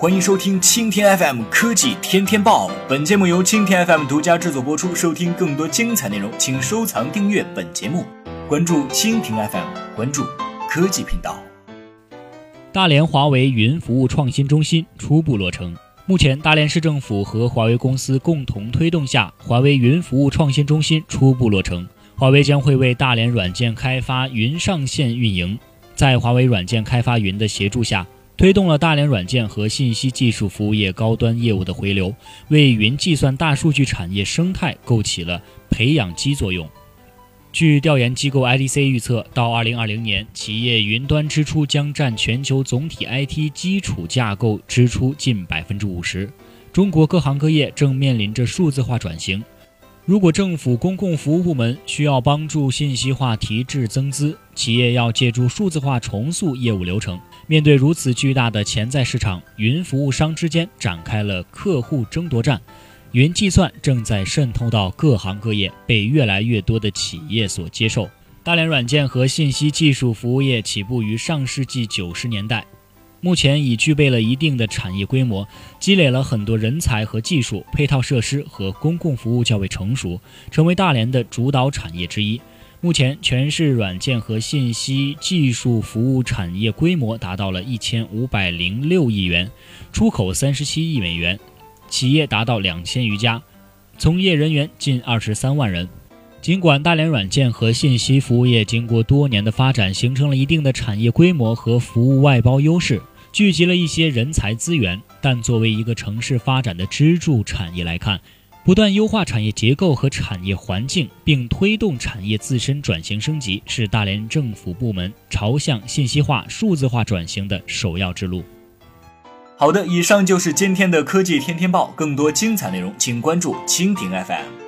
欢迎收听蜻蜓 FM 科技天天报。本节目由蜻蜓 FM 独家制作播出。收听更多精彩内容，请收藏订阅本节目，关注蜻蜓 FM，关注科技频道。大连华为云服务创新中心初步落成。目前，大连市政府和华为公司共同推动下，华为云服务创新中心初步落成。华为将会为大连软件开发云上线运营，在华为软件开发云的协助下。推动了大连软件和信息技术服务业高端业务的回流，为云计算大数据产业生态构起了培养基作用。据调研机构 IDC 预测，到2020年，企业云端支出将占全球总体 IT 基础架构支出近百分之五十。中国各行各业正面临着数字化转型。如果政府公共服务部门需要帮助信息化提质增资，企业要借助数字化重塑业务流程。面对如此巨大的潜在市场，云服务商之间展开了客户争夺战。云计算正在渗透到各行各业，被越来越多的企业所接受。大连软件和信息技术服务业起步于上世纪九十年代。目前已具备了一定的产业规模，积累了很多人才和技术，配套设施和公共服务较为成熟，成为大连的主导产业之一。目前，全市软件和信息技术服务产业规模达到了一千五百零六亿元，出口三十七亿美元，企业达到两千余家，从业人员近二十三万人。尽管大连软件和信息服务业经过多年的发展，形成了一定的产业规模和服务外包优势，聚集了一些人才资源，但作为一个城市发展的支柱产业来看，不断优化产业结构和产业环境，并推动产业自身转型升级，是大连政府部门朝向信息化、数字化转型的首要之路。好的，以上就是今天的科技天天报，更多精彩内容，请关注蜻蜓 FM。